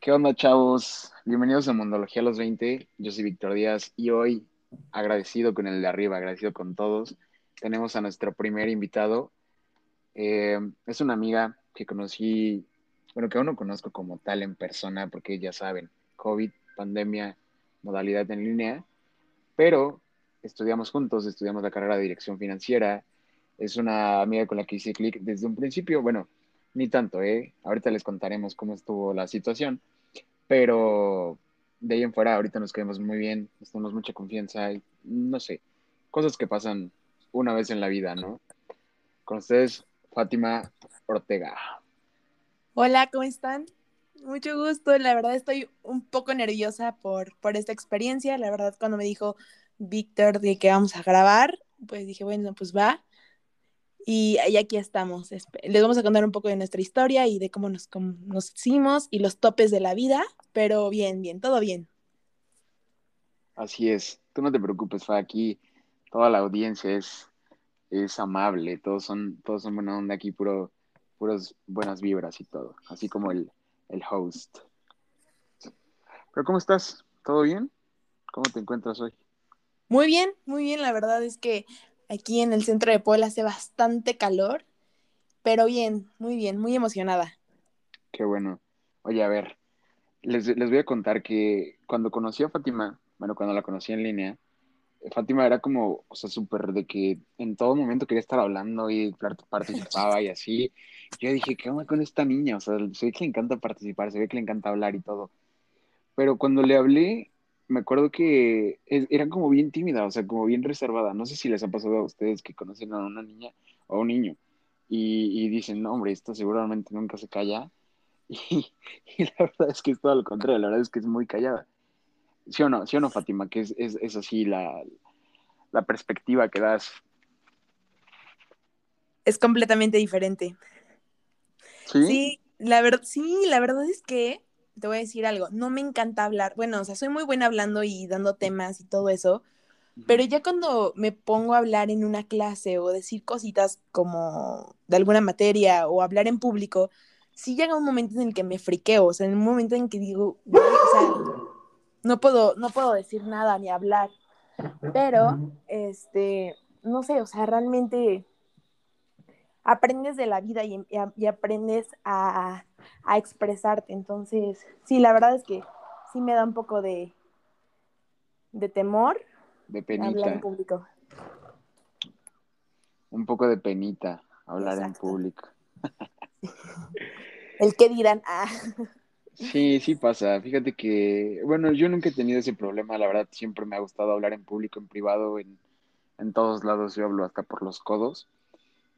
¿Qué onda, chavos? Bienvenidos a Mundología a los 20. Yo soy Víctor Díaz y hoy, agradecido con el de arriba, agradecido con todos, tenemos a nuestro primer invitado. Eh, es una amiga que conocí, bueno, que aún no conozco como tal en persona, porque ya saben, COVID, pandemia, modalidad en línea, pero estudiamos juntos, estudiamos la carrera de dirección financiera. Es una amiga con la que hice clic desde un principio, bueno, ni tanto, ¿eh? Ahorita les contaremos cómo estuvo la situación, pero de ahí en fuera ahorita nos quedamos muy bien, tenemos mucha confianza y no sé, cosas que pasan una vez en la vida, ¿no? Con ustedes, Fátima Ortega. Hola, ¿cómo están? Mucho gusto, la verdad estoy un poco nerviosa por, por esta experiencia, la verdad cuando me dijo Víctor de que vamos a grabar, pues dije, bueno, pues va, y, aquí estamos. Les vamos a contar un poco de nuestra historia y de cómo nos, nos hicimos y los topes de la vida, pero bien, bien, todo bien. Así es. Tú no te preocupes, Fa, aquí toda la audiencia es, es amable, todos son, todos son buena onda aquí, puro, puras buenas vibras y todo, así como el, el host. Pero ¿cómo estás? ¿Todo bien? ¿Cómo te encuentras hoy? Muy bien, muy bien. La verdad es que Aquí en el centro de Puebla hace bastante calor, pero bien, muy bien, muy emocionada. Qué bueno. Oye, a ver, les, voy a contar que cuando conocí a Fátima, bueno, cuando la conocí en línea, Fátima era como, o sea, súper de que en todo momento quería estar hablando y participaba y así. Yo dije, ¿qué onda con esta niña? O sea, se ve que le encanta participar, se ve que le encanta hablar y todo. Pero cuando le hablé, me acuerdo que era como bien tímida, o sea, como bien reservada. No sé si les ha pasado a ustedes que conocen a una niña o a un niño y, dicen, no, hombre, esto seguramente nunca se calla. Y, la verdad es que es todo lo contrario, la verdad es que es muy callada. ¿Sí o no, ¿Sí o no Fátima? Que es, es, así la, la perspectiva que das. Es completamente diferente. ¿Sí? Sí, la, verdad sí, la verdad es que te voy a decir algo, no me encanta hablar, bueno, o sea, soy muy buena hablando y dando temas y todo eso, pero ya cuando me pongo a hablar en una clase o decir cositas como de alguna materia o hablar en público, sí llega un momento en el que me friqueo, o sea, en un momento en que digo, o sea, no puedo, no puedo decir nada ni hablar, pero, este, no sé, o sea, realmente aprendes de la vida y, y aprendes a a expresarte. Entonces, sí, la verdad es que sí me da un poco de, de temor de penita. hablar en público. Un poco de penita hablar en público. El que dirán, ah. Sí, sí pasa. Fíjate que, bueno, yo nunca he tenido ese problema, la verdad, siempre me ha gustado hablar en público, en privado, en, en todos lados yo hablo hasta por los codos.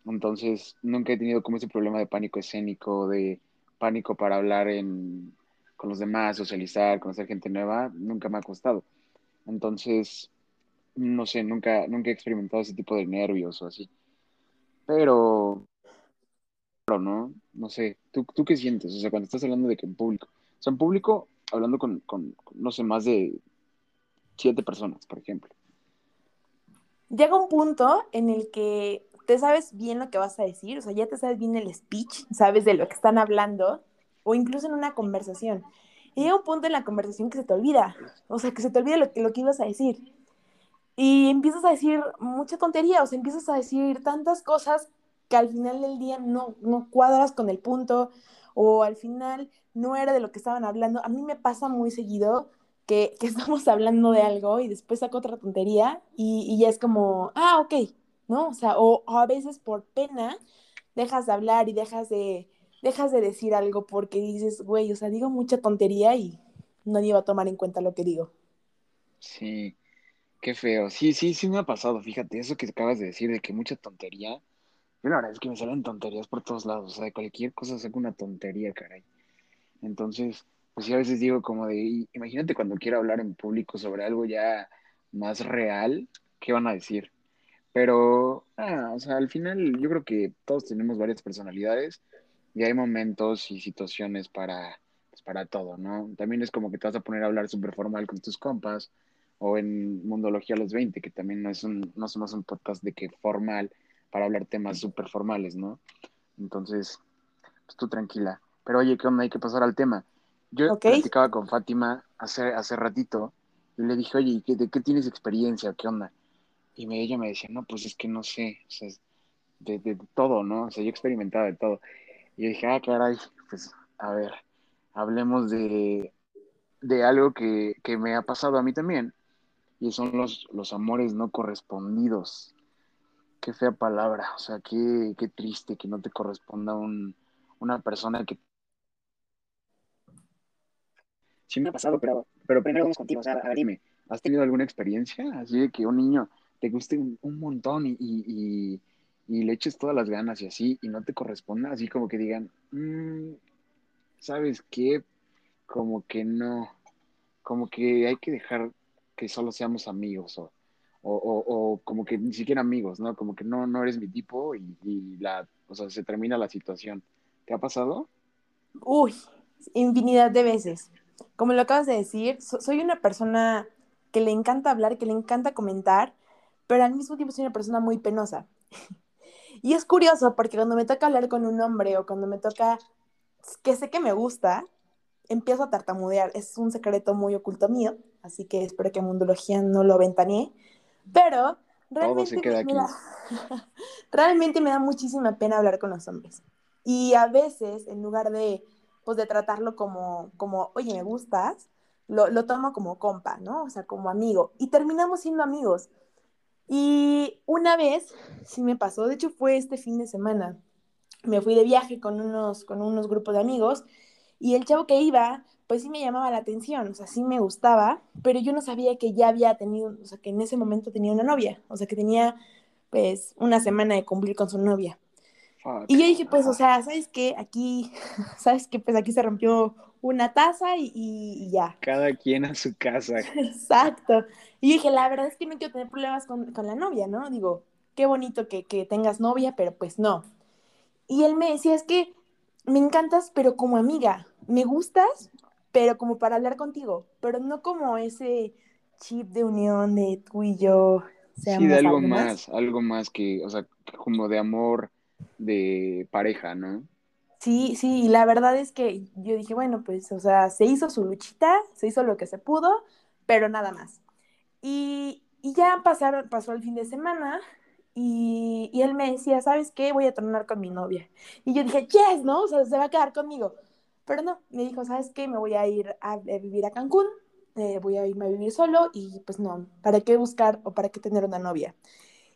Entonces, nunca he tenido como ese problema de pánico escénico, de pánico para hablar en, con los demás, socializar, conocer gente nueva, nunca me ha costado. Entonces, no sé, nunca, nunca he experimentado ese tipo de nervios o así. Pero, pero no, no sé, ¿tú, ¿tú qué sientes? O sea, cuando estás hablando de que en público, o sea, en público, hablando con, con no sé, más de siete personas, por ejemplo. Llega un punto en el que te sabes bien lo que vas a decir, o sea, ya te sabes bien el speech, sabes de lo que están hablando, o incluso en una conversación. Y llega un punto en la conversación que se te olvida, o sea, que se te olvida lo que, lo que ibas a decir. Y empiezas a decir mucha tontería, o sea, empiezas a decir tantas cosas que al final del día no, no cuadras con el punto, o al final no era de lo que estaban hablando. A mí me pasa muy seguido que, que estamos hablando de algo y después saco otra tontería y, y ya es como, ah, ok, ¿no? O sea, o, a veces por pena dejas de hablar y dejas de, dejas de decir algo porque dices, güey, o sea, digo mucha tontería y nadie va a tomar en cuenta lo que digo. Sí, qué feo. Sí, sí, sí me ha pasado, fíjate, eso que acabas de decir de que mucha tontería. Yo la verdad es que me salen tonterías por todos lados, o sea, de cualquier cosa saco una tontería, caray. Entonces, pues sí, a veces digo como de, imagínate cuando quiero hablar en público sobre algo ya más real, ¿qué van a decir? Pero, ah, o sea, al final yo creo que todos tenemos varias personalidades y hay momentos y situaciones para, pues, para todo, ¿no? También es como que te vas a poner a hablar súper formal con tus compas o en Mundología a los 20, que también no, es un, no somos un podcast de que formal para hablar temas súper formales, ¿no? Entonces, pues tú tranquila. Pero oye, ¿qué onda? Hay que pasar al tema. Yo Ok. platicaba con Fátima hace, hace ratito y le dije, oye, ¿y qué- ¿de qué tienes experiencia? ¿Qué onda? Y ella me decía, no, pues es que no sé, o sea, de, todo, ¿no? O sea, yo he experimentado de todo. Y yo dije, ah, caray, pues a ver, hablemos de, de algo que, que me ha pasado a mí también, y son los, los amores no correspondidos. Qué fea palabra, o sea, qué, qué triste que no te corresponda un, una persona que sí me ha pasado, pero, pero primero vamos contigo, o sea, a ver, dime, ¿has tenido alguna experiencia así de que un niño te guste un, un montón y, y, y, y le eches todas las ganas y así, y no te corresponda, así como que digan, "Mm, ¿sabes qué? Como que no, como que hay que dejar que solo seamos amigos o, o, o, o como que ni siquiera amigos, ¿no? Como que no, no eres mi tipo y, la, o sea, se termina la situación. ¿Te ha pasado? Uy, infinidad de veces. Como lo acabas de decir, so- soy una persona que le encanta hablar, que le encanta comentar, pero al mismo tiempo soy una persona muy penosa. Y es curioso porque cuando me toca hablar con un hombre o cuando me toca que sé que me gusta, empiezo a tartamudear. Es un secreto muy oculto mío, así que espero que Mundología no lo ventanee. Pero Todo se realmente me, queda me da, realmente me da muchísima pena hablar con los hombres. Y a veces, en lugar de, pues, de tratarlo como, como oye, me gustas, lo, lo tomo como compa, ¿no? O sea, como amigo. Y terminamos siendo amigos. Y una vez, sí me pasó, de hecho fue este fin de semana, me fui de viaje con unos, con unos grupos de amigos y el chavo que iba, pues sí me llamaba la atención, o sea, sí me gustaba, pero yo no sabía que ya había tenido, o sea, que en ese momento tenía una novia, o sea, que tenía pues una semana de cumplir con su novia. Fuck. Y yo dije, pues, o sea, ¿sabes qué? Aquí, ¿sabes qué? Pues aquí se rompió una taza y, ya. Cada quien a su casa. Exacto. Y yo dije, la verdad es que no quiero tener problemas con, con la novia, ¿no? Digo, qué bonito que, que tengas novia, pero pues no. Y él me decía, es que me encantas, pero como amiga. Me gustas, pero como para hablar contigo. Pero no como ese chip de unión de tú y yo Sí, de algo más. más, algo más que, o sea, como de amor de pareja, ¿no? Sí, sí, y la verdad es que yo dije, bueno, pues, o sea, se hizo su luchita, se hizo lo que se pudo, pero nada más. Y, y ya pasaron, pasó el fin de semana y, y él me decía, ¿sabes qué? Voy a tronar con mi novia. Y yo dije, yes, ¿no? O sea, se va a quedar conmigo. Pero no, me dijo, ¿sabes qué? Me voy a ir a, a vivir a Cancún, eh, voy a irme a vivir solo y pues no, ¿para qué buscar o para qué tener una novia?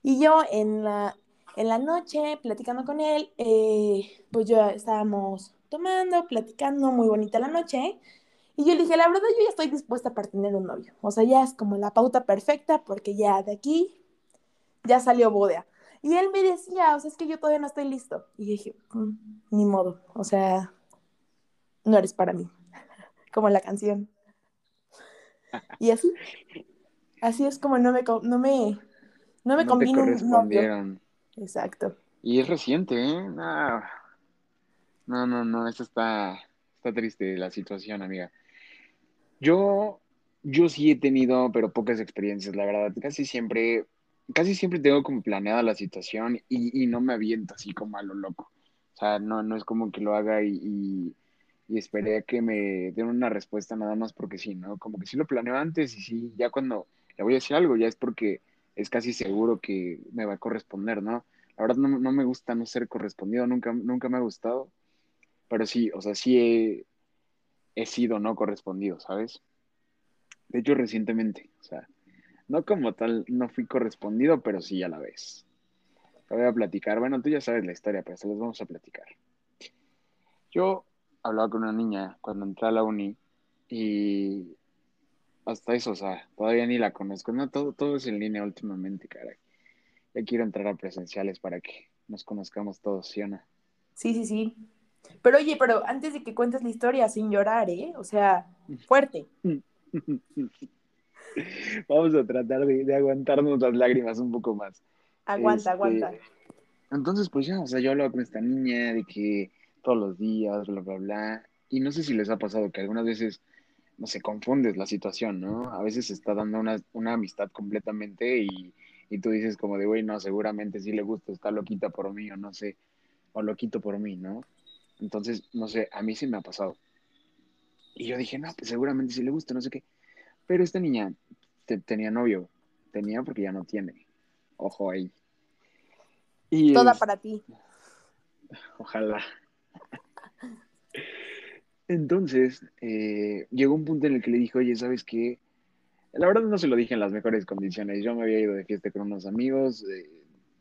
Y yo en la, en la noche, platicando con él, eh, pues yo estábamos tomando, platicando, muy bonita la noche. Y yo le dije, la verdad, yo ya estoy dispuesta para tener un novio. O sea, ya es como la pauta perfecta porque ya de aquí ya salió boda. Y él me decía, o sea, es que yo todavía no estoy listo. Y yo dije, "Mm, ni modo, o sea, no eres para mí, como la canción. Y así, así es como no me, no me, no me No correspondieron. Exacto. Y es reciente, ¿eh? No, no, no, no, esto está, está triste la situación, amiga. Yo, yo sí he tenido, pero pocas experiencias, la verdad. Casi siempre, casi siempre tengo como planeada la situación y, y no me aviento así como a lo loco. O sea, no, no es como que lo haga y, y, y esperé a que me den una respuesta nada más porque sí, ¿no? Como que sí lo planeo antes y sí, ya cuando le voy a decir algo, ya es porque es casi seguro que me va a corresponder, ¿no? La verdad no, no me gusta no ser correspondido, nunca, nunca me ha gustado, pero sí, o sea, sí he, he sido no correspondido, ¿sabes? De hecho, recientemente, o sea, no como tal, no fui correspondido, pero sí a la vez. Te voy a platicar. Bueno, tú ya sabes la historia, pero se los vamos a platicar. Yo hablaba con una niña cuando entré a la uni y hasta eso, o sea, todavía ni la conozco. No, todo, todo es en línea últimamente, caray. Ya quiero entrar a presenciales para que nos conozcamos todos, ¿sí o no? Sí, sí, sí. Pero oye, pero antes de que cuentes la historia sin llorar, ¿eh? O sea, fuerte. Vamos a tratar de, de aguantarnos las lágrimas un poco más. Aguanta, aguanta. Este, entonces, pues ya, o sea, yo hablaba con esta niña de que todos los días, bla, bla, bla. Y no sé si les ha pasado que algunas veces, no sé, confundes la situación, ¿no? A veces se está dando una, una amistad completamente y, y tú dices como de, güey, no, seguramente sí le gusta, está loquita por mí o no sé, o loquito por mí, ¿no? Entonces, no sé, a mí sí me ha pasado. Y yo dije, no, pues seguramente sí le gusta, no sé qué. Pero esta niña tenía novio. Tenía porque ya no tiene. Ojo ahí. Y Toda para ti. Ojalá. Entonces, eh, llegó un punto en el que le dije, oye, ¿sabes qué? La verdad no se lo dije en las mejores condiciones. Yo me había ido de fiesta con unos amigos, eh,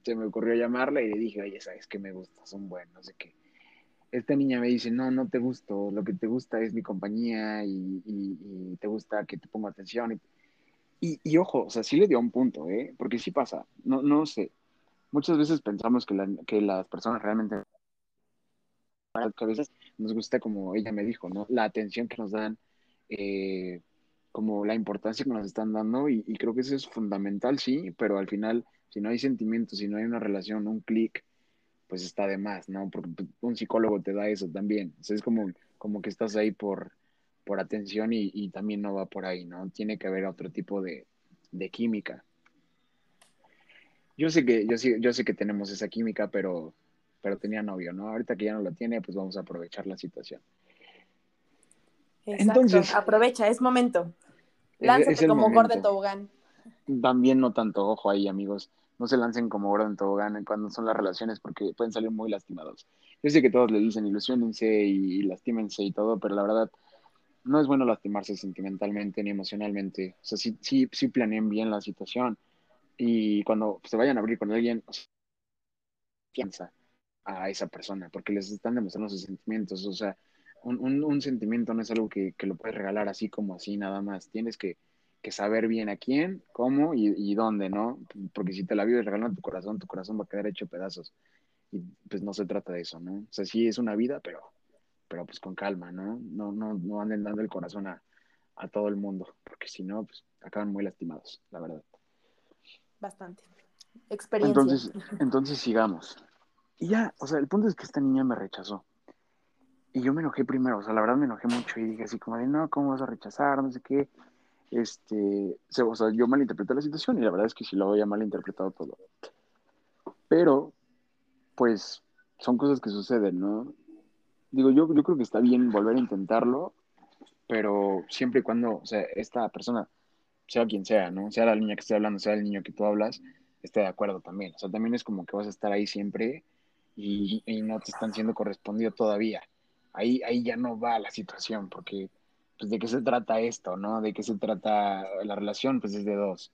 se me ocurrió llamarla y le dije, oye, ¿sabes qué me gusta? Son buenos, no sé qué. Esta niña me dice, no, no te gusto, lo que te gusta es mi compañía y, te gusta que te ponga atención. Y, ojo, o sea, sí le dio un punto, ¿eh? Porque sí pasa, no, no sé. Muchas veces pensamos que, que las personas realmente nos gusta, como ella me dijo, ¿no? La atención que nos dan, eh, como la importancia que nos están dando, y, creo que eso es fundamental, sí, pero al final, si no hay sentimientos, si no hay una relación, un clic, pues está de más, ¿no? Porque un psicólogo te da eso también. O sea, es como, como que estás ahí por, por atención y, también no va por ahí, ¿no? Tiene que haber otro tipo de, de química. Yo sé que, yo sí, yo sé que tenemos esa química, pero pero tenía novio, ¿no? Ahorita que ya no lo tiene, pues vamos a aprovechar la situación. Entonces, aprovecha, es momento. Lánzate como Gordon Tobogán. También no tanto, ojo ahí, amigos. No se lancen como Gordon Tobogán cuando son las relaciones porque pueden salir muy lastimados. Yo sé que todos le dicen ilusionense y, y lastímense y todo, pero la verdad no es bueno lastimarse sentimentalmente ni emocionalmente. O sea, sí, sí, sí planeen bien la situación y cuando se vayan a abrir con alguien, piensa a esa persona, porque les están demostrando sus sentimientos. O sea, un, sentimiento no es algo que, lo puedes regalar así como así nada más. Tienes que, saber bien a quién, cómo y, dónde, ¿no? Porque si te la vives regalando tu corazón, tu corazón va a quedar hecho pedazos. Y pues no se trata de eso, ¿no? O sea, sí es una vida, pero, pero pues con calma, ¿no? No, no, no anden dando el corazón a, a todo el mundo, porque si no, pues acaban muy lastimados, la verdad. Bastante. Experiencia. Entonces, entonces sigamos. Y ya, o sea, el punto es que esta niña me rechazó. Y yo me enojé primero, o sea, la verdad me enojé mucho y dije así como de, no, ¿cómo vas a rechazar? No sé qué. Este, o sea, yo malinterpreté la situación y la verdad es que sí lo había malinterpretado todo. Pero, pues, son cosas que suceden, ¿no? Digo, yo, yo creo que está bien volver a intentarlo, pero siempre y cuando, o sea, esta persona, sea quien sea, ¿no? Sea la niña que esté hablando, sea el niño que tú hablas, esté de acuerdo también. O sea, también es como que vas a estar ahí siempre y, no te están siendo correspondido todavía. Ahí, ahí ya no va la situación, porque pues de qué se trata esto, ¿no? De qué se trata la relación, pues es de dos.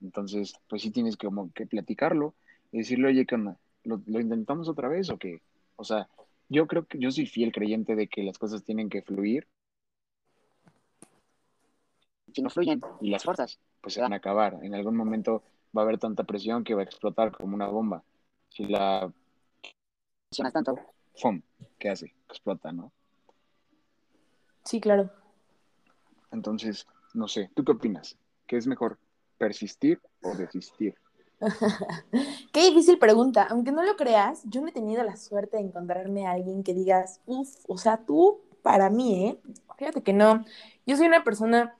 Entonces, pues sí tienes que, como que platicarlo y decirle, oye, ¿qué? ¿Lo, ¿Lo, intentamos otra vez o qué? O sea, yo creo que yo soy fiel creyente de que las cosas tienen que fluir. Si no fluyen y las fuerzas, pues se van a acabar. En algún momento va a haber tanta presión que va a explotar como una bomba. Si la tanto, ¡fum! ¿Qué hace? Explota, ¿no? Sí, claro. Entonces, no sé, ¿tú qué opinas? ¿Qué es mejor, persistir o desistir? Qué difícil pregunta. Aunque no lo creas, yo no he tenido la suerte de encontrarme a alguien que digas, uff, o sea, tú para mí, ¿eh? Fíjate que no. Yo soy una persona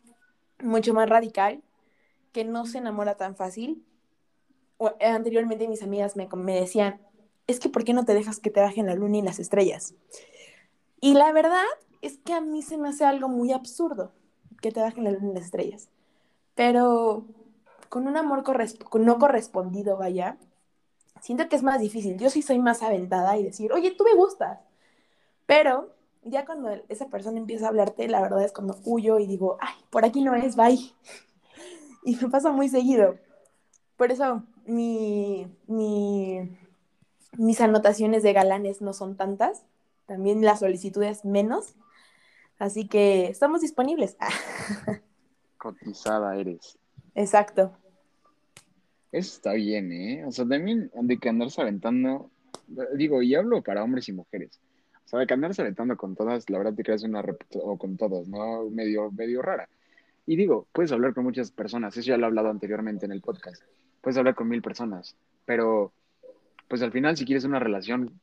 mucho más radical, que no se enamora tan fácil. anteriormente mis amigas me, me decían, es que ¿por qué no te dejas que te bajen la luna y las estrellas? Y la verdad es que a mí se me hace algo muy absurdo que te bajen la luna y las estrellas. Pero con un amor no correspondido, vaya, siento que es más difícil. Yo sí soy más aventada y decir, oye, tú me gustas. Pero ya cuando esa persona empieza a hablarte, la verdad es cuando huyo y digo, ay, por aquí no es, bye. y me pasa muy seguido. Por eso mi, mis anotaciones de galanes no son tantas, también las solicitudes menos, así que estamos disponibles. Cotizada eres. Exacto. Eso está bien, ¿eh? O sea, también de que andarse aventando, digo, y hablo para hombres y mujeres. O sea, de que andarse aventando con todas, la verdad te creas una o con todos, ¿no? Medio, medio rara. Y digo, puedes hablar con muchas personas, eso ya lo he hablado anteriormente en el podcast. Puedes hablar con mil personas, pero pues al final si quieres una relación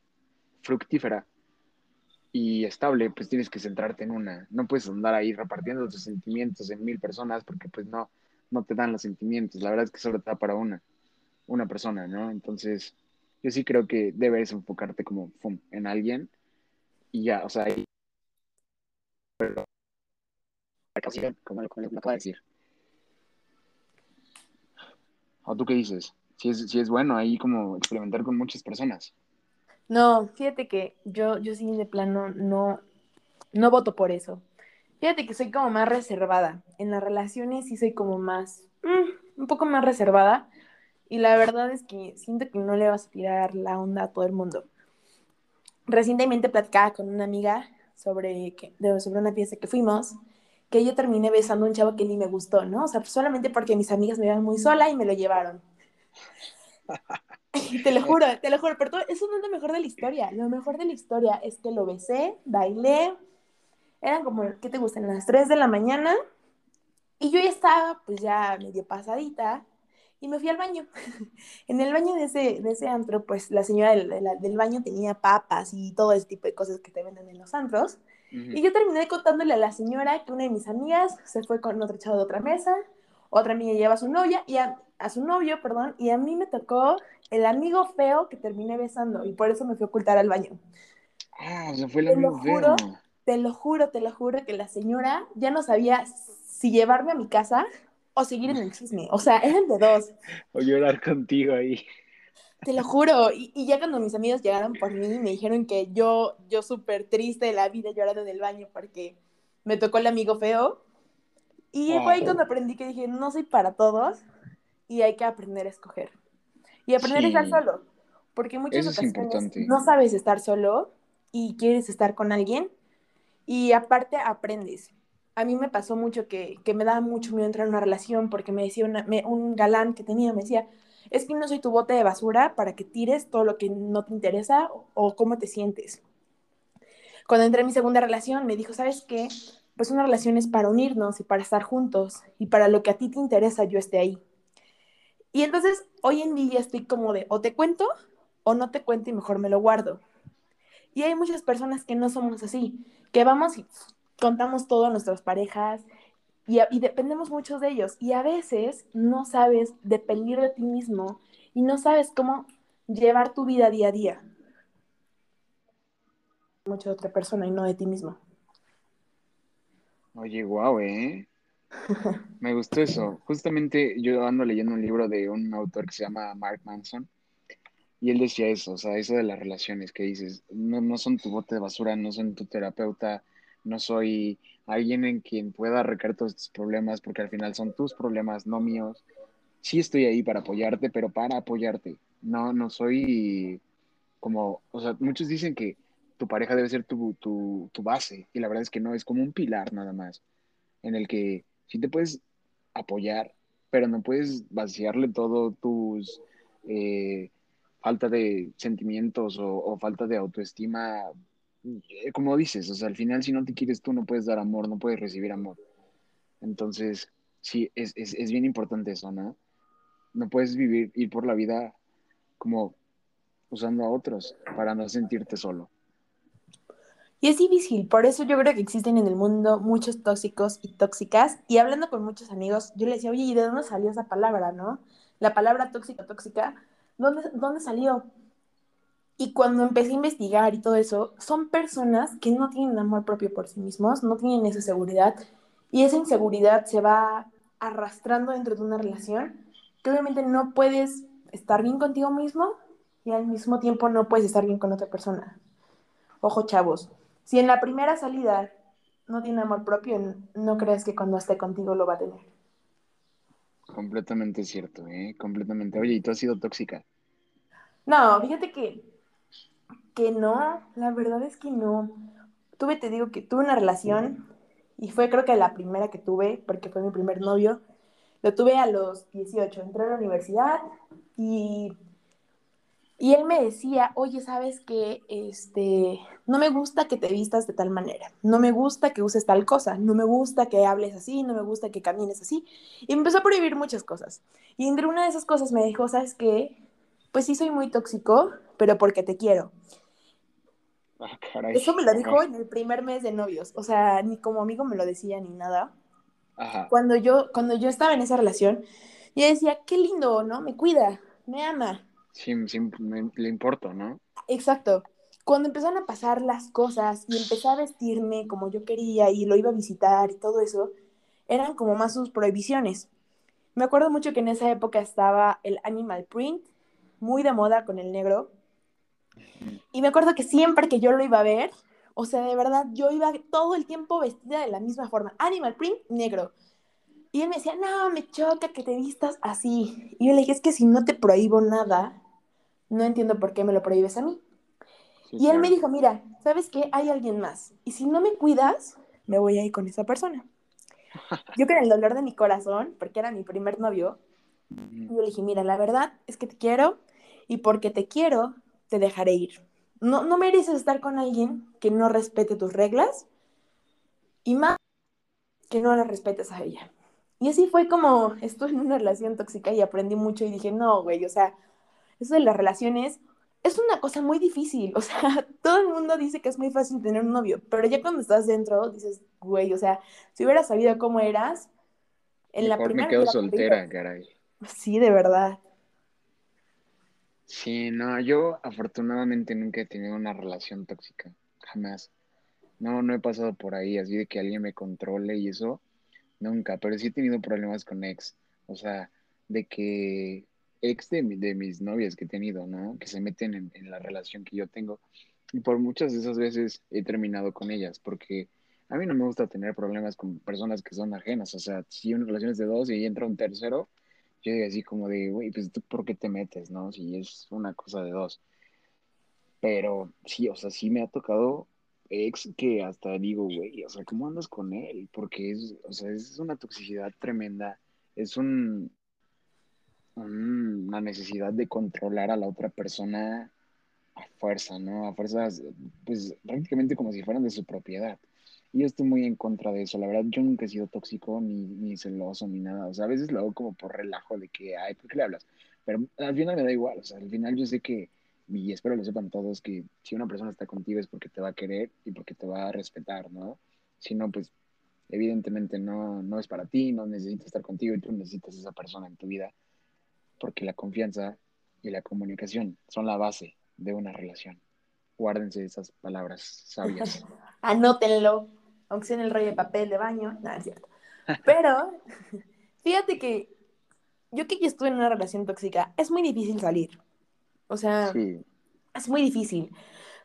fructífera y estable, pues tienes que centrarte en una. No puedes andar ahí repartiendo tus sentimientos en mil personas porque pues no, no te dan los sentimientos. La verdad es que solo te para una, una persona, ¿no? Entonces, yo sí creo que debes enfocarte como en alguien y ya, o sea, como lo, como lo acaba de decir. ¿O tú qué dices? Si es, si es bueno ahí como experimentar con muchas personas. No, fíjate que yo, yo sí de plano no, no voto por eso. Fíjate que soy como más reservada. En las relaciones sí soy como más, mm, un poco más reservada. Y la verdad es que siento que no le vas a tirar la onda a todo el mundo. Recientemente platicaba con una amiga sobre, que, sobre una fiesta que fuimos, que yo terminé besando a un chavo que ni me gustó, ¿no? O sea, solamente porque mis amigas me iban muy sola y me lo llevaron. te lo juro, te lo juro, pero todo, eso no es lo mejor de la historia. Lo mejor de la historia es que lo besé, bailé, eran como, ¿qué te gustan? Las 3 de la mañana y yo ya estaba pues ya medio pasadita y me fui al baño. en el baño de ese, de ese antro, pues la señora del, del, baño tenía papas y todo ese tipo de cosas que te venden en los antros. Y yo terminé contándole a la señora que una de mis amigas se fue con otro chavo de otra mesa, otra amiga lleva a su novia y a, su novio, perdón, y a mí me tocó el amigo feo que terminé besando y por eso me fui a ocultar al baño. Ah, o fue el amigo feo. Te lo juro, te lo juro que la señora ya no sabía si llevarme a mi casa o seguir en el chisme. O sea, eran de dos. O llorar contigo ahí. Te lo juro. Y, ya cuando mis amigos llegaron por mí, me dijeron que yo, yo súper triste de la vida llorando en el baño porque me tocó el amigo feo. Y fue ahí cuando aprendí que dije, no soy para todos y hay que aprender a escoger. Y aprender a estar solo. Porque muchas Eso ocasiones no sabes estar solo y quieres estar con alguien. Y aparte aprendes a mí me pasó mucho que, me daba mucho miedo entrar en una relación porque me decía un galán que tenía, me decía, es que no soy tu bote de basura para que tires todo lo que no te interesa o, cómo te sientes. Cuando entré en mi segunda relación, me dijo, ¿sabes qué? Pues una relación es para unirnos y para estar juntos y para lo que a ti te interesa yo esté ahí. Y entonces hoy en día estoy como de o te cuento o no te cuento y mejor me lo guardo. Y hay muchas personas que no somos así, que vamos y contamos todo a nuestras parejas y, dependemos mucho de ellos. Y a veces no sabes depender de ti mismo y no sabes cómo llevar tu vida día a día. Mucho de otra persona y no de ti mismo. Oye, guau, ¿eh? Me gustó eso. Justamente yo ando leyendo un libro de un autor que se llama Mark Manson y él decía eso, o sea, eso de las relaciones que dices, no, no son tu bote de basura, no son tu terapeuta, no soy alguien en quien pueda recaer todos tus problemas, porque al final son tus problemas, no míos. Sí estoy ahí para apoyarte, pero para apoyarte. No, no soy como, o sea, muchos dicen que tu pareja debe ser tu, tu, tu base, y la verdad es que no, es como un pilar nada más, en el que sí te puedes apoyar, pero no puedes vaciarle todo tus eh, falta de sentimientos o, falta de autoestima eh, como dices, o sea, al final si no te quieres tú no puedes dar amor, no puedes recibir amor. Entonces, sí, es, es, es bien importante eso, ¿no? No puedes vivir, ir por la vida como usando a otros para no sentirte solo. Y es difícil, por eso yo creo que existen en el mundo muchos tóxicos y tóxicas. Y hablando con muchos amigos, yo les decía, oye, ¿y de dónde salió esa palabra, no? La palabra tóxica, tóxica, ¿dónde, dónde salió? Y cuando empecé a investigar y todo eso, son personas que no tienen amor propio por sí mismos, no tienen esa seguridad, y esa inseguridad se va arrastrando dentro de una relación, que obviamente no puedes estar bien contigo mismo y al mismo tiempo no puedes estar bien con otra persona. Ojo, chavos, si en la primera salida no tiene amor propio, no crees que cuando esté contigo lo va a tener. Completamente cierto, ¿eh? Completamente. Oye, ¿y tú has sido tóxica? No, fíjate que que no, la verdad es que no. Tuve, te digo que tuve una relación y fue creo que la primera que tuve, porque fue mi primer novio. Lo tuve a los 18, entré a la universidad y, y él me decía, oye, ¿sabes qué? Este, no me gusta que te vistas de tal manera, no me gusta que uses tal cosa, no me gusta que hables así, no me gusta que camines así. Y me empezó a prohibir muchas cosas. Y entre una de esas cosas me dijo, ¿sabes qué? Pues sí soy muy tóxico, pero porque te quiero. Ah, Eso me lo dijo en el primer mes de novios, o sea, ni como amigo me lo decía ni nada. Cuando yo, cuando yo estaba en esa relación, yo decía, qué lindo, ¿no? Me cuida, me ama. Sí, sí le importo, ¿no? Exacto. Cuando empezaron a pasar las cosas y empecé a vestirme como yo quería y lo iba a visitar y todo eso, eran como más sus prohibiciones. Me acuerdo mucho que en esa época estaba el animal print, muy de moda con el negro. Y me acuerdo que siempre que yo lo iba a ver, o sea, de verdad, yo iba todo el tiempo vestida de la misma forma. Animal print, negro. Y él me decía, no, me choca que te vistas así. Y yo le dije, es que si no te prohíbo nada, no entiendo por qué me lo prohíbes a mí. y él me dijo, mira, ¿sabes qué? Hay alguien más. Y si no me cuidas, me voy a ir con esa persona. Yo con el dolor de mi corazón, porque era mi primer novio, yo le dije, mira, la verdad es que te quiero y porque te quiero, te dejaré ir. No, no mereces estar con alguien que no respete tus reglas y más que no la respetes a ella. Y así fue como estuve en una relación tóxica y aprendí mucho y dije, no, güey, o sea, eso de las relaciones es una cosa muy difícil. O sea, todo el mundo dice que es muy fácil tener un novio, pero ya cuando estás dentro dices, güey, o sea, si hubieras sabido cómo eras, en la primera. me quedo soltera, caray. Sí, de verdad. Sí, no, yo afortunadamente nunca he tenido una relación tóxica, jamás. No, no he pasado por ahí, así de que alguien me controle y eso, nunca, pero sí he tenido problemas con ex, o sea, de que ex de, de mis novias que he tenido, ¿no? Que se meten en, en, la relación que yo tengo. Y por muchas de esas veces he terminado con ellas, porque a mí no me gusta tener problemas con personas que son ajenas. O sea, si una relación es de dos y entra un tercero, yo digo así como de, güey, pues tú por qué te metes, ¿no? Si es una cosa de dos. Pero sí, o sea, sí me ha tocado ex que hasta digo, güey, o sea, ¿cómo andas con él? Porque es, o sea, es una toxicidad tremenda. Es un, una necesidad de controlar a la otra persona a fuerza, ¿no? A fuerzas, pues prácticamente como si fueran de su propiedad. Y yo estoy muy en contra de eso. La verdad, yo nunca he sido tóxico, ni, ni celoso, ni nada. O sea, a veces lo hago como por relajo de que, ay, ¿por qué le hablas? Pero al final me da igual. O sea, al final yo sé que, y espero lo sepan todos, que si una persona está contigo es porque te va a querer y porque te va a respetar, ¿no? Si no, pues evidentemente no, no es para ti, no necesita estar contigo y tú necesitas esa persona en tu vida porque la confianza y la comunicación son la base de una relación. Guárdense esas palabras sabias. Anótenlo, aunque sea en el rollo de papel de baño, nada es cierto. Pero fíjate que yo que ya estuve en una relación tóxica, es muy difícil salir. O sea, es muy difícil.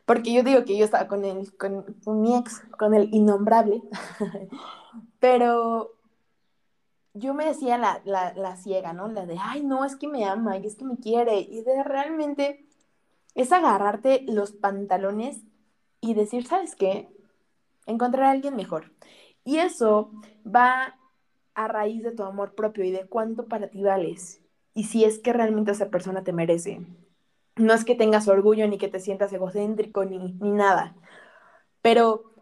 Porque yo digo que yo estaba con, el, con, con mi ex, con el innombrable, pero yo me decía la, la, ciega, ¿no? La de, ay, no, es que me ama y es que me quiere. Y de realmente es agarrarte los pantalones y decir, ¿sabes qué? Encontrar a alguien mejor. Y eso va a raíz de tu amor propio y de cuánto para ti vales. Y si es que realmente esa persona te merece. No es que tengas orgullo ni que te sientas egocéntrico ni, ni nada. Pero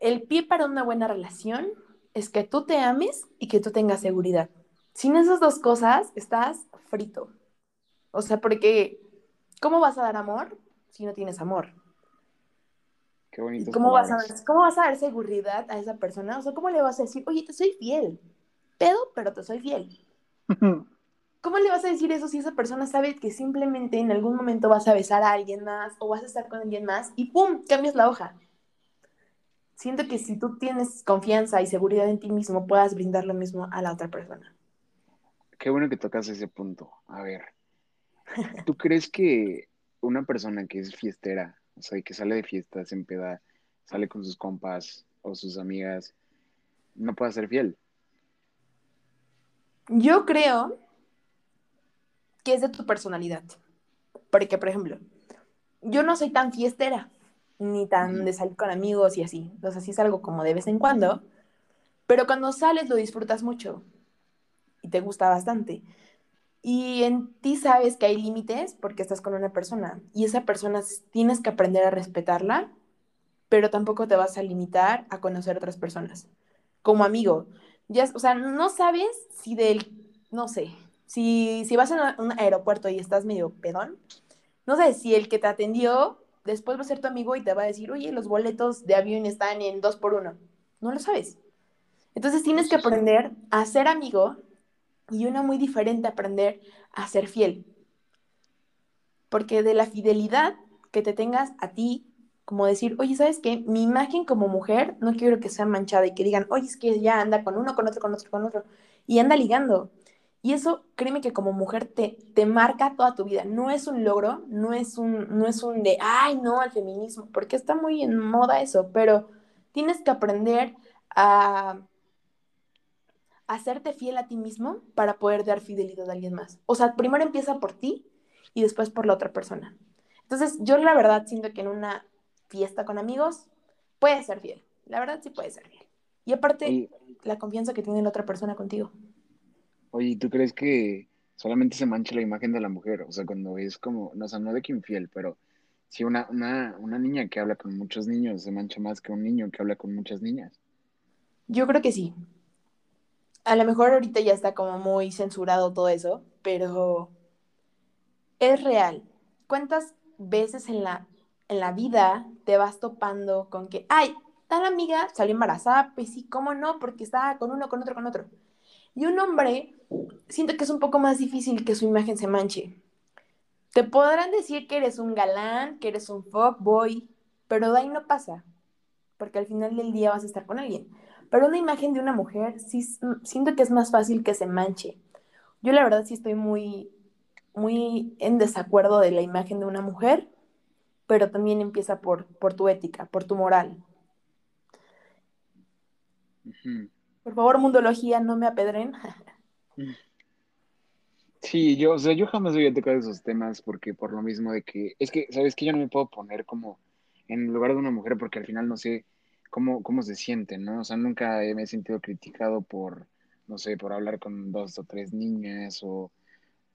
el pie para una buena relación es que tú te ames y que tú tengas seguridad. Sin esas dos cosas, estás frito. O sea, porque ¿cómo vas a dar amor si no tienes amor? Qué bonito. ¿Cómo vas, a, ¿Cómo vas a dar seguridad a esa persona? O sea, ¿cómo le vas a decir, oye, te soy fiel? Pedo, pero te soy fiel. ¿Cómo le vas a decir eso si esa persona sabe que simplemente en algún momento vas a besar a alguien más o vas a estar con alguien más y ¡pum! cambias la hoja? Siento que si tú tienes confianza y seguridad en ti mismo, puedas brindar lo mismo a la otra persona. Qué bueno que tocas ese punto. A ver, ¿tú crees que una persona que es fiestera, o sea, que sale de fiestas, en peda, sale con sus compas o sus amigas, no puede ser fiel? Yo creo que es de tu personalidad. Porque, por ejemplo, yo no soy tan fiestera ni tan de salir con amigos y así. Entonces, así es algo como de vez en cuando. Pero cuando sales lo disfrutas mucho y te gusta bastante. Y en ti sabes que hay límites porque estás con una persona y esa persona tienes que aprender a respetarla, pero tampoco te vas a limitar a conocer otras personas. Como amigo, ya, o sea, no sabes si del, no sé, si, si vas a un aeropuerto y estás medio pedón, no sé si el que te atendió después va a ser tu amigo y te va a decir, oye, los boletos de avión están en dos por uno. No lo sabes. Entonces tienes que aprender a ser amigo y una muy diferente aprender a ser fiel. Porque de la fidelidad que te tengas a ti como decir, oye, ¿sabes qué? Mi imagen como mujer no quiero que sea manchada y que digan, oye, es que ya anda con uno, con otro, con otro, con otro, y anda ligando. Y eso, créeme que como mujer te, te marca toda tu vida. No es un logro, no es un, no es un de, ay, no, al feminismo, porque está muy en moda eso, pero tienes que aprender a hacerte fiel a ti mismo para poder dar fidelidad a alguien más. O sea, primero empieza por ti y después por la otra persona. Entonces, yo la verdad siento que en una fiesta con amigos puede ser fiel. La verdad sí puede ser fiel. Y aparte, la confianza que tiene la otra persona contigo. Oye, ¿tú crees que solamente se mancha la imagen de la mujer? O sea, cuando es como, no, o sea, no de que infiel, pero si una, una, una niña que habla con muchos niños se mancha más que un niño que habla con muchas niñas. Yo creo que sí. A lo mejor ahorita ya está como muy censurado todo eso, pero es real. ¿Cuántas veces en la, en la vida te vas topando con que, ay, tal amiga salió embarazada? Pues sí, ¿cómo no? Porque estaba con uno, con otro, con otro. Y un hombre, siento que es un poco más difícil que su imagen se manche. Te podrán decir que eres un galán, que eres un fuckboy, pero de ahí no pasa, porque al final del día vas a estar con alguien. Pero una imagen de una mujer, sí, siento que es más fácil que se manche. Yo la verdad sí estoy muy, muy en desacuerdo de la imagen de una mujer, pero también empieza por, por tu ética, por tu moral. Por favor, mundología, no me apedren. Sí, yo, o sea, yo jamás voy a tocar esos temas porque por lo mismo de que, es que, ¿sabes que Yo no me puedo poner como en lugar de una mujer porque al final no sé cómo, cómo se siente, ¿no? O sea, nunca me he sentido criticado por, no sé, por hablar con dos o tres niñas o,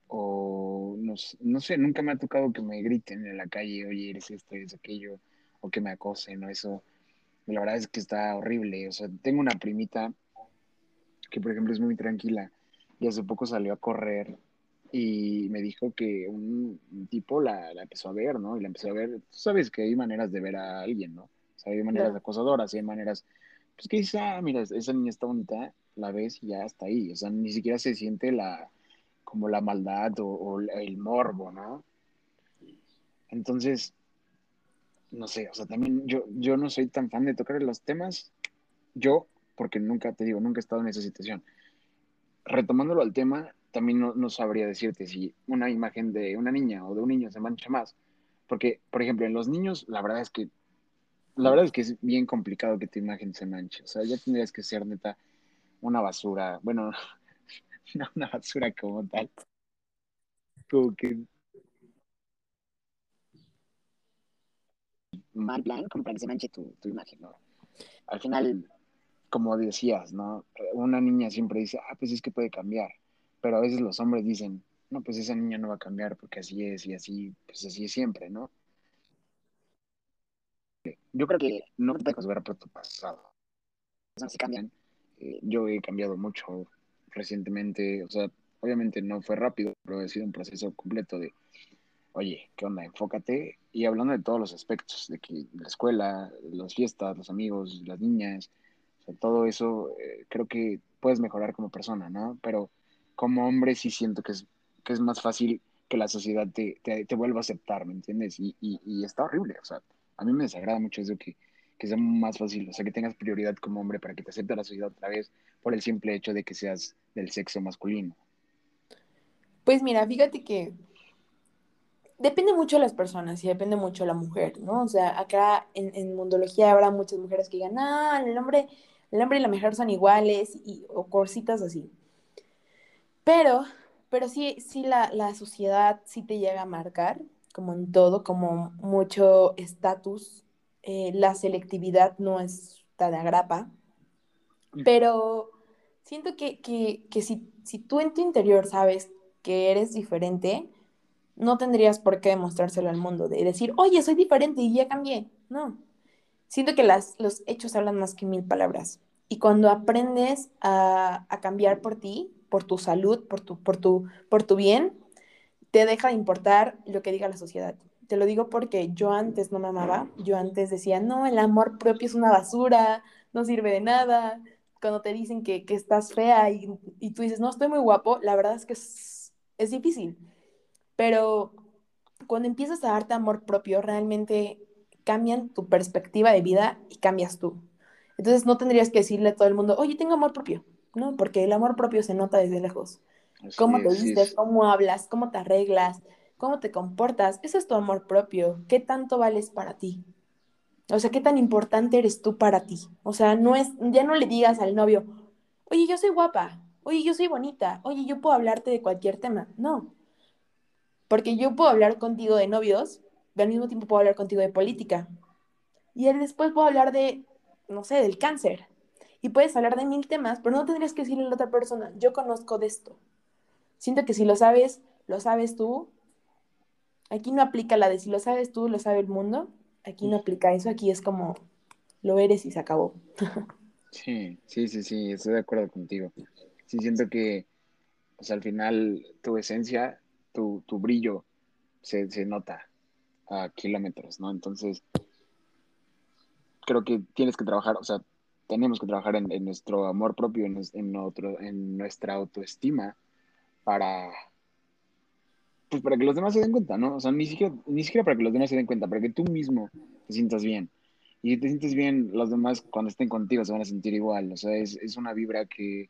o no, no sé, nunca me ha tocado que me griten en la calle, oye, eres esto, eres aquello, o que me acosen, o eso. La verdad es que está horrible. O sea, tengo una primita que, por ejemplo, es muy tranquila y hace poco salió a correr y me dijo que un, un tipo la, la empezó a ver, ¿no? Y la empezó a ver, tú sabes que hay maneras de ver a alguien, ¿no? O sea, hay maneras Claro. acosadoras y hay maneras, pues que dices, ah, mira, esa niña está bonita, la ves y ya está ahí. O sea, ni siquiera se siente la, como la maldad o, o el morbo, ¿no? Entonces, no sé, o sea, también yo, yo no soy tan fan de tocar los temas, yo, porque nunca, te digo, nunca he estado en esa situación. Retomándolo al tema, también no, no sabría decirte si una imagen de una niña o de un niño se mancha más, porque, por ejemplo, en los niños, la verdad es que, la verdad es que es bien complicado que tu imagen se manche, o sea, ya tendrías que ser neta una basura, bueno, no una basura como tal, como que mal plan, como para que se manche tu, tu imagen, ¿no? Al final, como decías, ¿no? Una niña siempre dice, ah, pues es que puede cambiar, pero a veces los hombres dicen, no, pues esa niña no va a cambiar porque así es y así, pues así es siempre, ¿no? Yo creo que no te puedes juzgar por tu pasado, no se cambian. Eh, yo he cambiado mucho recientemente, o sea, obviamente no fue rápido, pero ha sido un proceso completo de, oye, ¿qué onda? Enfócate. Y hablando de todos los aspectos, de que la escuela, las fiestas, los amigos, las niñas, todo eso, eh, creo que puedes mejorar como persona, ¿no? Pero como hombre sí siento que es, que es más fácil que la sociedad te, te, te vuelva a aceptar, ¿me entiendes? Y, y, y, está horrible, o sea, a mí me desagrada mucho eso que, que sea más fácil, o sea, que tengas prioridad como hombre para que te acepte la sociedad otra vez por el simple hecho de que seas del sexo masculino. Pues mira, fíjate que depende mucho de las personas y depende mucho de la mujer, ¿no? O sea, acá en, en mundología habrá muchas mujeres que digan, ah, el hombre, el hombre y la mujer son iguales y, o cositas así. Pero, pero sí, sí la, la sociedad sí te llega a marcar, como en todo, como mucho estatus. Eh, la selectividad no está de agrapa, pero siento que, que, que si, si tú en tu interior sabes que eres diferente, no tendrías por qué demostrárselo al mundo, de decir, oye, soy diferente y ya cambié. No. Siento que las, los hechos hablan más que mil palabras. Y cuando aprendes a, a cambiar por ti, por tu salud, por tu, por, tu, por tu bien, te deja de importar lo que diga la sociedad. Te lo digo porque yo antes no me amaba, yo antes decía, no, el amor propio es una basura, no sirve de nada. Cuando te dicen que, que estás fea y, y, tú dices, no, estoy muy guapo, la verdad es que es, es difícil. Pero cuando empiezas a darte amor propio, realmente cambian tu perspectiva de vida y cambias tú. Entonces no tendrías que decirle a todo el mundo, oye, tengo amor propio, ¿no? Porque el amor propio se nota desde lejos. cómo te vistes, cómo hablas, cómo te arreglas, cómo te comportas, eso es tu amor propio. ¿Qué tanto vales para ti? O sea, ¿qué tan importante eres tú para ti? O sea, no es, ya no le digas al novio, oye, yo soy guapa, oye, yo soy bonita, oye, yo puedo hablarte de cualquier tema. No. Porque yo puedo hablar contigo de novios, al mismo tiempo puedo hablar contigo de política. Y después puedo hablar de, no sé, del cáncer. Y puedes hablar de mil temas, pero no tendrías que decirle a la otra persona, yo conozco de esto. Siento que si lo sabes, lo sabes tú. Aquí no aplica la de si lo sabes tú, lo sabe el mundo. Aquí no aplica eso, aquí es como lo eres y se acabó. Sí, sí, sí, sí, estoy de acuerdo contigo. Sí, siento que pues, al final tu esencia, tu, tu brillo se, se nota a kilómetros, ¿no? Entonces, creo que tienes que trabajar, o sea, tenemos que trabajar en, nuestro amor propio, en, en, otro, en nuestra autoestima para, pues para que los demás se den cuenta, ¿no? O sea, ni siquiera, ni siquiera para que los demás se den cuenta, para que tú mismo te sientas bien. Y si te sientes bien, los demás cuando estén contigo se van a sentir igual. O sea, es, es una vibra que,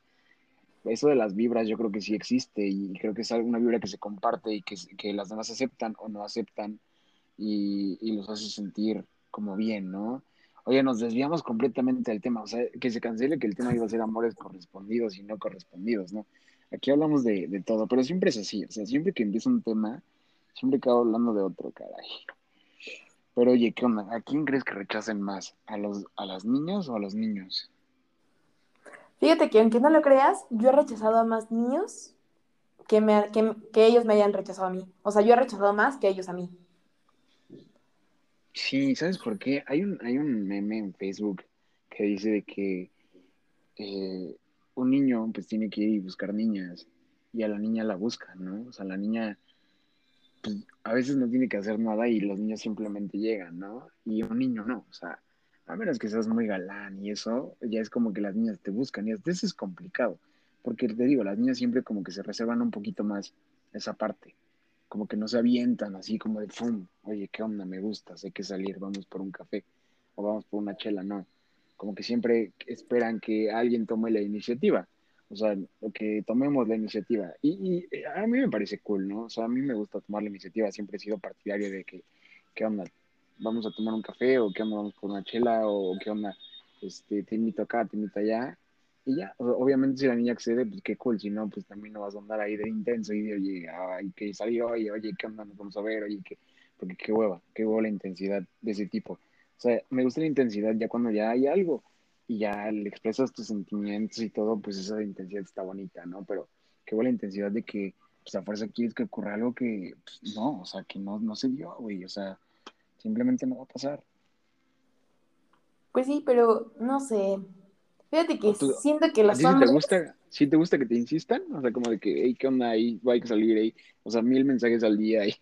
eso de las vibras yo creo que sí existe y creo que es una vibra que se comparte y que, que las demás aceptan o no aceptan y, los hace sentir como bien, ¿no? Oye, nos desviamos completamente del tema, o sea, que se cancele que el tema iba a ser amores correspondidos y no correspondidos, ¿no? Aquí hablamos de, de todo, pero siempre es así, o sea, siempre que empieza un tema, siempre acabo hablando de otro, caray. Pero oye, ¿qué onda? ¿A quién crees que rechacen más? ¿A, los, a las niñas o a los niños? Fíjate que aunque no lo creas, yo he rechazado a más niños que, me, que, que ellos me hayan rechazado a mí. O sea, yo he rechazado más que ellos a mí. Sí, ¿sabes por qué? Hay un, hay un meme en Facebook que dice de que eh, un niño pues tiene que ir y buscar niñas y a la niña la busca, ¿no? O sea, la niña pues, a veces no tiene que hacer nada y los niños simplemente llegan, ¿no? Y un niño no, o sea, a menos que seas muy galán y eso, ya es como que las niñas te buscan y eso es complicado, porque te digo, las niñas siempre como que se reservan un poquito más esa parte como que no se avientan así como de ¡fum! Oye, ¿qué onda? Me gusta, hay que salir, vamos por un café o vamos por una chela, no. Como que siempre esperan que alguien tome la iniciativa, o sea, que tomemos la iniciativa. Y, y, a mí me parece cool, ¿no? O sea, a mí me gusta tomar la iniciativa, siempre he sido partidario de que, ¿qué onda? Vamos a tomar un café o qué onda? Vamos por una chela o qué onda? Este, te invito acá, te invito allá y ya, obviamente si la niña accede, pues qué cool, si no, pues también no vas a andar ahí de intenso y de, oye, ay, que salió, oye, oye, ¿qué onda? Nos vamos a ver, oye, que, porque qué hueva, qué hueva la intensidad de ese tipo. O sea, me gusta la intensidad ya cuando ya hay algo y ya le expresas tus sentimientos y todo, pues esa intensidad está bonita, ¿no? Pero qué hueva la intensidad de que, pues a fuerza quieres que ocurra algo que, pues, no, o sea, que no, no se dio, güey, o sea, simplemente no va a pasar. Pues sí, pero no sé, Fíjate que siento que los hombres... te gusta, ¿Sí te gusta que te insistan? O sea, como de que, hey, ¿qué onda ahí? Hay que salir ahí. O sea, mil mensajes al día.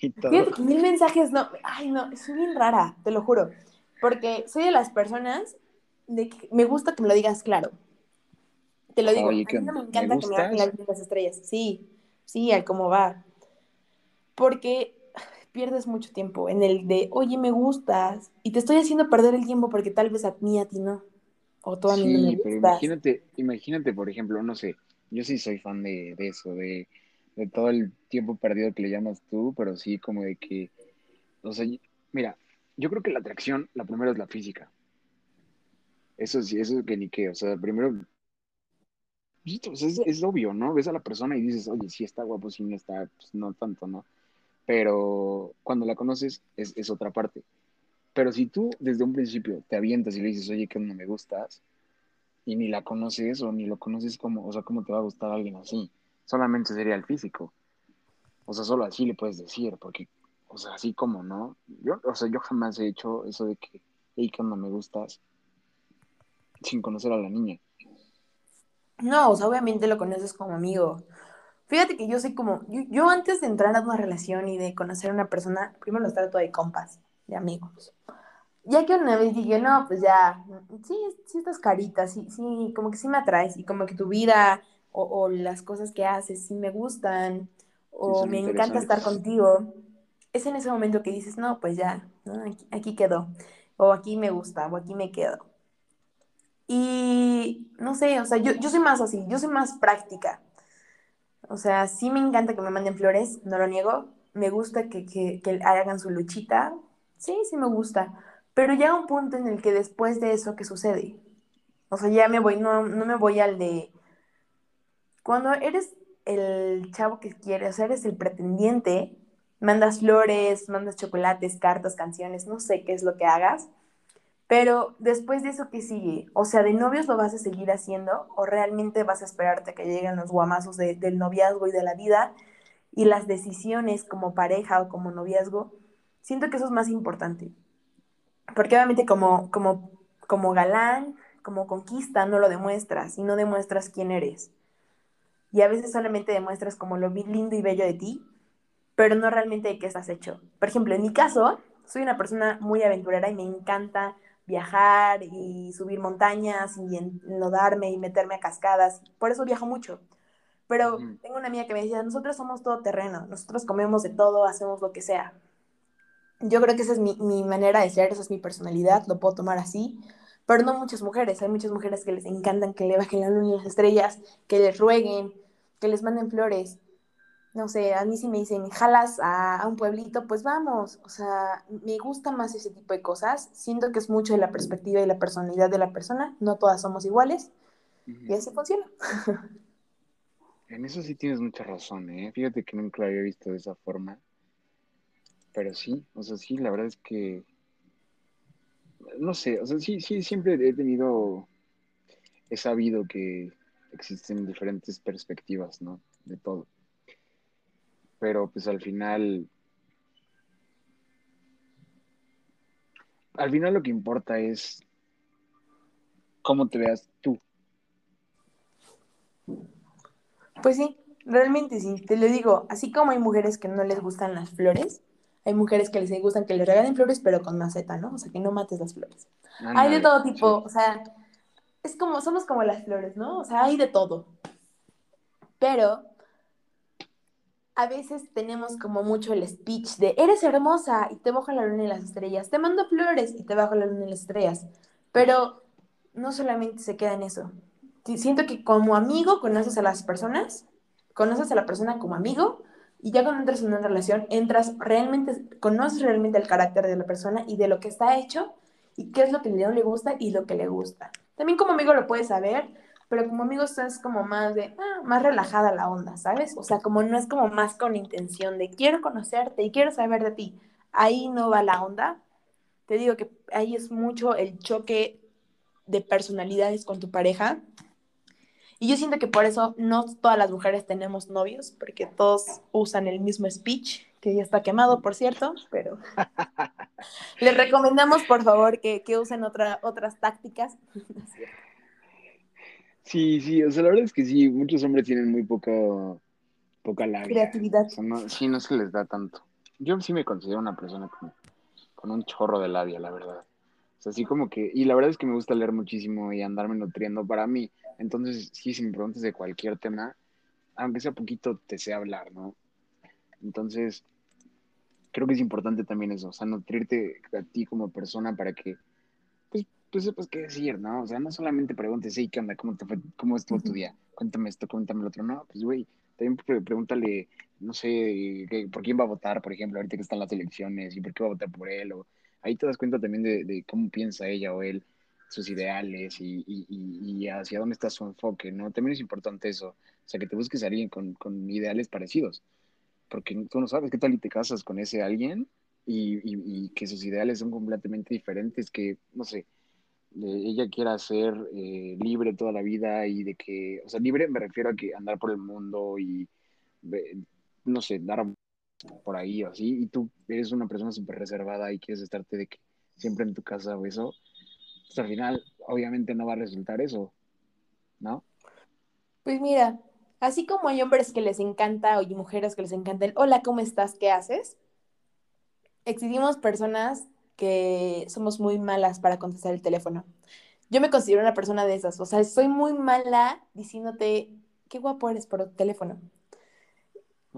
Y todo. Fíjate que mil mensajes no... Ay, no, soy bien rara, te lo juro. Porque soy de las personas de que me gusta que me lo digas claro. Te lo digo, a mí no me encanta que me hagan las estrellas. Sí, sí, al cómo va. Porque pierdes mucho tiempo en el de, oye, me gustas, y te estoy haciendo perder el tiempo porque tal vez a mí, a ti no. O sí, pero imagínate, imagínate, por ejemplo, no sé, yo sí soy fan de, eso, de, todo el tiempo perdido que le llamas tú, pero sí como de que, o sea, mira, yo creo que la atracción, la primera es la física. Eso sí, eso es que ni qué, o sea, primero, pues, es, es, obvio, ¿no? Ves a la persona y dices, oye, sí está guapo, sí no está, pues no tanto, ¿no? Pero cuando la conoces es, es otra parte. Pero si tú desde un principio te avientas y le dices, oye, que no me gustas, y ni la conoces o ni lo conoces como, o sea, ¿cómo te va a gustar alguien así? Solamente sería el físico. O sea, solo así le puedes decir, porque, o sea, así como, ¿no? Yo, o sea, yo jamás he hecho eso de que, hey, que no me gustas, sin conocer a la niña. No, o sea, obviamente lo conoces como amigo. Fíjate que yo soy como, yo, yo antes de entrar a una relación y de conocer a una persona, primero los trato de compas de amigos. Ya que una vez dije, no, pues ya, sí, sí estas caritas, sí, sí, como que sí me atraes y como que tu vida o, las cosas que haces sí me gustan o me encanta estar contigo. es en ese momento que dices, no, pues ya, aquí, aquí quedó, o aquí me gusta, o aquí me quedo. Y no sé, o sea, yo, yo soy más así, yo soy más práctica. O sea, sí me encanta que me manden flores, no lo niego. Me gusta que, que, que hagan su luchita. Sí, sí me gusta. Pero llega un punto en el que después de eso, ¿qué sucede? O sea, ya me voy, no, no me voy al de... Cuando eres el chavo que quieres, o sea, eres el pretendiente, mandas flores, mandas chocolates, cartas, canciones, no sé qué es lo que hagas, pero después de eso, ¿qué sigue? O sea, ¿de novios lo vas a seguir haciendo o realmente vas a esperarte a que lleguen los guamazos del noviazgo y de la vida y las decisiones como pareja o como noviazgo? Siento que eso es más importante. Porque obviamente como, como, como galán, como conquista, no lo demuestras y no demuestras quién eres. Y a veces solamente demuestras como lo lindo y bello de ti, pero no realmente de qué estás hecho. Por ejemplo, en mi caso, soy una persona muy aventurera y me encanta viajar y subir montañas y enlodarme y meterme a cascadas. Por eso viajo mucho. Pero tengo una amiga que me decía, nosotros somos todo terreno, nosotros comemos de todo, hacemos lo que sea. Yo creo que esa es mi, mi manera de ser, esa es mi personalidad, lo puedo tomar así, pero no muchas mujeres. Hay muchas mujeres que les encantan que le bajen la luna y las estrellas, que les rueguen, que les manden flores no sé, a mí si me dicen, jalas a, un pueblito, pues vamos. O sea, me gusta más ese tipo de cosas. Siento que es mucho de la perspectiva y la personalidad de la persona. No todas somos iguales. Y así funciona. En eso sí tienes mucha razón, ¿eh? Fíjate que nunca lo había visto de esa forma. Pero sí, o sea, sí, la verdad es que. No sé, o sea, sí, sí, siempre he tenido. He sabido que existen diferentes perspectivas, ¿no? De todo pero pues al final, al final lo que importa es cómo te veas tú. Pues sí, realmente sí, te lo digo, así como hay mujeres que no les gustan las flores, hay mujeres que les gustan que les regalen flores, pero con maceta, ¿no? O sea, que no mates las flores. hay de todo tipo, o sea, es como, somos como las flores, ¿no? O sea, hay de todo. Pero a veces tenemos como mucho el speech de eres hermosa y te bajo la luna y las estrellas, te mando flores y te bajo la luna y las estrellas, pero no solamente se queda en eso. Siento que como amigo conoces a las personas, conoces a la persona como amigo y ya cuando entras en una relación, entras realmente, conoces realmente el carácter de la persona y de lo que está hecho y qué es lo que no le gusta y lo que le gusta. También como amigo lo puedes saber, pero como amigos estás como más de, ah, más relajada la onda, ¿sabes? O sea, como no es como más con intención de quiero conocerte y quiero saber de ti. Ahí no va la onda. Te digo que ahí es mucho el choque de personalidades con tu pareja. Y yo siento que por eso no todas las mujeres tenemos novios, porque todos usan el mismo speech, que ya está quemado, por cierto, pero les recomendamos, por favor, que, que usen otra, otras tácticas. Sí, sí, o sea, la verdad es que sí, muchos hombres tienen muy poca, poca labia. Creatividad. O sea, no, sí, no se les da tanto. Yo sí me considero una persona con, con un chorro de labia, la verdad. O sea, así como que, y la verdad es que me gusta leer muchísimo y andarme nutriendo para mí. Entonces, sí, si me preguntas de cualquier tema, aunque sea poquito, te sé hablar, ¿no? Entonces, creo que es importante también eso, o sea, nutrirte a ti como persona para que tú sepas qué decir, ¿no? O sea, no solamente preguntes, hey, ¿qué onda? ¿Cómo, te fue, cómo estuvo tu día? Cuéntame esto, cuéntame lo otro. No, pues, güey, también pregúntale, no sé, por quién va a votar, por ejemplo, ahorita que están las elecciones y por qué va a votar por él. O, ahí te das cuenta también de, cómo piensa ella o él, sus ideales y, hacia dónde está su enfoque, ¿no? También es importante eso. O sea, que te busques a alguien con, ideales parecidos. Porque tú no sabes qué tal y te casas con ese alguien y, y que sus ideales son completamente diferentes, que, no sé, ella quiera ser eh, libre toda la vida y de que, o sea, libre me refiero a que andar por el mundo y, no sé, dar por ahí o así, y tú eres una persona súper reservada y quieres estarte de que siempre en tu casa o eso, pues al final obviamente no va a resultar eso, ¿no? Pues mira, así como hay hombres que les encanta o hay mujeres que les encanta el hola, ¿cómo estás? ¿Qué haces? Existimos personas que somos muy malas para contestar el teléfono. Yo me considero una persona de esas, o sea, soy muy mala diciéndote, qué guapo eres por teléfono.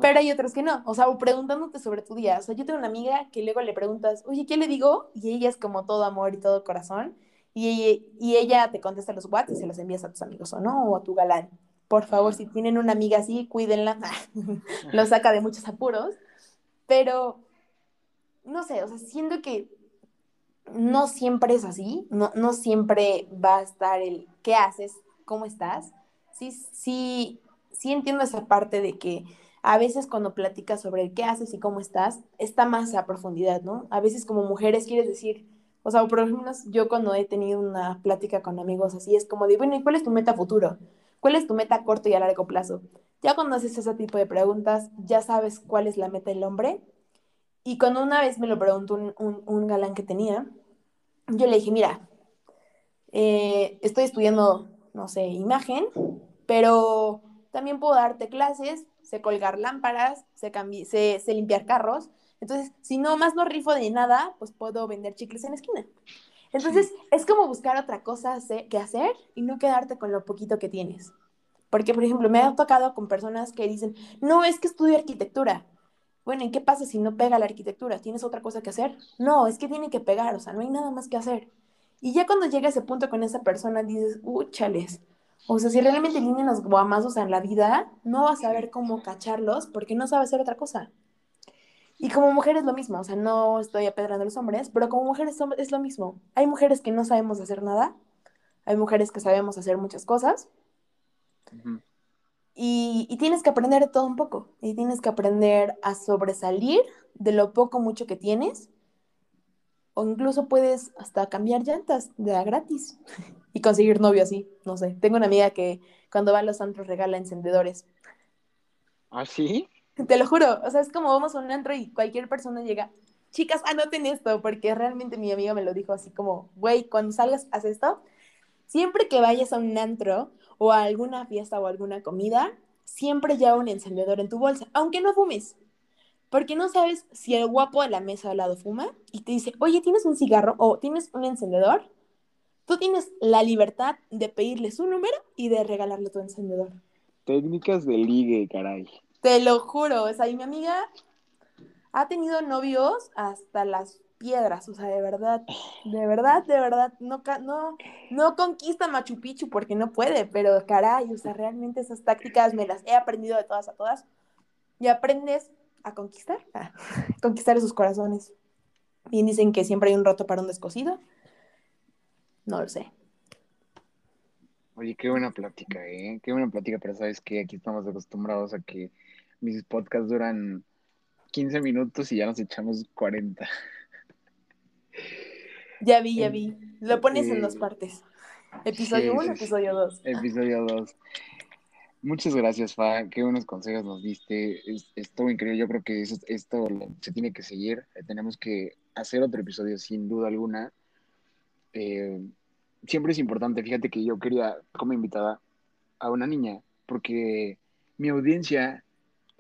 Pero hay otros que no, o sea, o preguntándote sobre tu día. O sea, yo tengo una amiga que luego le preguntas, oye, ¿qué le digo? Y ella es como todo amor y todo corazón. Y y ella te contesta los WhatsApp y se los envías a tus amigos, ¿o no? O a tu galán. Por favor, si tienen una amiga así, cuídenla. Lo saca de muchos apuros. Pero, no sé, o sea, siento que no siempre es así, no, no siempre va a estar el qué haces, cómo estás. Sí, sí, sí entiendo esa parte de que a veces cuando platicas sobre el qué haces y cómo estás, está más a profundidad, ¿no? A veces como mujeres quieres decir, o sea, por ejemplo, yo cuando he tenido una plática con amigos así, es como de, bueno, ¿y cuál es tu meta futuro? ¿Cuál es tu meta a corto y a largo plazo? Ya cuando haces ese tipo de preguntas, ya sabes cuál es la meta del hombre. Y cuando una vez me lo preguntó un, galán que tenía, yo le dije, mira, eh, estoy estudiando, no sé, imagen, pero también puedo darte clases, sé colgar lámparas, sé, sé, limpiar carros. Entonces, si no más no rifo de nada, pues puedo vender chicles en la esquina. Entonces, es como buscar otra cosa que hacer y no quedarte con lo poquito que tienes. Porque, por ejemplo, me ha tocado con personas que dicen, no, es que estudio arquitectura. Bueno, ¿y qué pasa si no pega la arquitectura? ¿Tienes otra cosa que hacer? No, es que tiene que pegar, o sea, no hay nada más que hacer. Y ya cuando llega ese punto con esa persona, dices, úchales. O sea, si realmente vienen los guamazos en la vida, no vas a saber cómo cacharlos porque no sabes hacer otra cosa. Y como mujer es lo mismo, o sea, no estoy apedrando a los hombres, pero como mujeres es lo mismo. Hay mujeres que no sabemos hacer nada, hay mujeres que sabemos hacer muchas cosas. y, y, tienes que aprender de todo un poco. Y tienes que aprender a sobresalir de lo poco mucho que tienes. O incluso puedes hasta cambiar llantas de a gratis y conseguir novio así. No sé. Tengo una amiga que cuando va a los antros regala encendedores. ¿Ah, sí? Te lo juro, o sea, es como vamos a un antro y cualquier persona llega, chicas, anoten esto, porque realmente mi amiga me lo dijo así como, güey, cuando salgas, haz esto. Siempre que vayas a un antro o a alguna fiesta o alguna comida, siempre lleva un encendedor en tu bolsa, aunque no fumes. Porque no sabes si el guapo de la mesa al lado fuma y te dice, oye, ¿tienes un cigarro o tienes un encendedor? Tú tienes la libertad de pedirle su número y de regalarle tu encendedor. Técnicas de ligue, caray. Te lo juro, o sea, y mi amiga ha tenido novios hasta las piedras, o sea, de verdad, de verdad, de verdad, no, no, no conquista Machu Picchu porque no puede, pero caray, o sea, realmente esas tácticas me las he aprendido de todas a todas y aprendes a conquistar, a conquistar esos corazones. Bien dicen que siempre hay un roto para un descosido. No lo sé. Oye, qué buena plática, ¿eh? Qué buena plática, pero sabes que aquí estamos acostumbrados a que mis podcasts duran 15 minutos y ya nos echamos 40. Ya vi, ya vi. Lo pones en dos partes. Episodio 1, episodio 2. Episodio 2. Muchas gracias, Fa. Qué buenos consejos nos diste. estuvo increíble. Yo creo que esto se tiene que seguir. Tenemos que hacer otro episodio sin duda alguna. Eh, siempre es importante. Fíjate que yo quería como invitada a una niña porque mi audiencia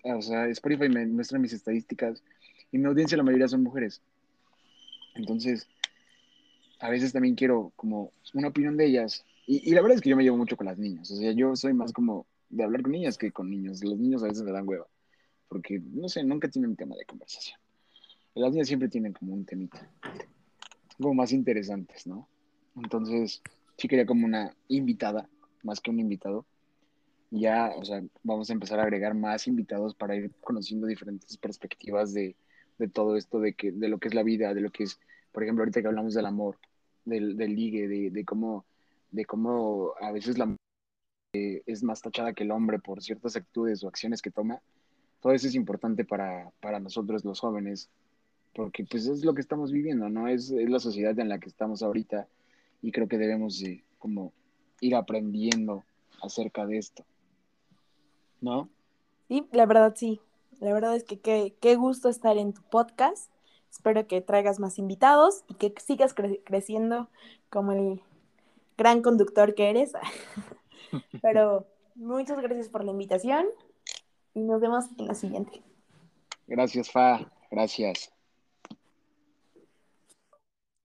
o sea, Spotify me muestra mis estadísticas y mi audiencia la mayoría son mujeres. Entonces, a veces también quiero como una opinión de ellas. Y, la verdad es que yo me llevo mucho con las niñas. O sea, yo soy más como de hablar con niñas que con niños. Los niños a veces me dan hueva. Porque, no sé, nunca tienen un tema de conversación. Las niñas siempre tienen como un temita. Como más interesantes, ¿no? Entonces, sí quería como una invitada, más que un invitado ya, o sea, vamos a empezar a agregar más invitados para ir conociendo diferentes perspectivas de, todo esto, de, que, de lo que es la vida, de lo que es, por ejemplo, ahorita que hablamos del amor, del, del ligue, de, cómo, de cómo a veces la eh, es más tachada que el hombre por ciertas actitudes o acciones que toma. Todo eso es importante para, nosotros los jóvenes, porque pues es lo que estamos viviendo, ¿no? Es, es la sociedad en la que estamos ahorita y creo que debemos como ir aprendiendo acerca de esto. ¿No? Sí, la verdad sí. La verdad es que qué, gusto estar en tu podcast. Espero que traigas más invitados y que sigas creciendo como el gran conductor que eres. Pero muchas gracias por la invitación y nos vemos en la siguiente. Gracias, Fa. Gracias.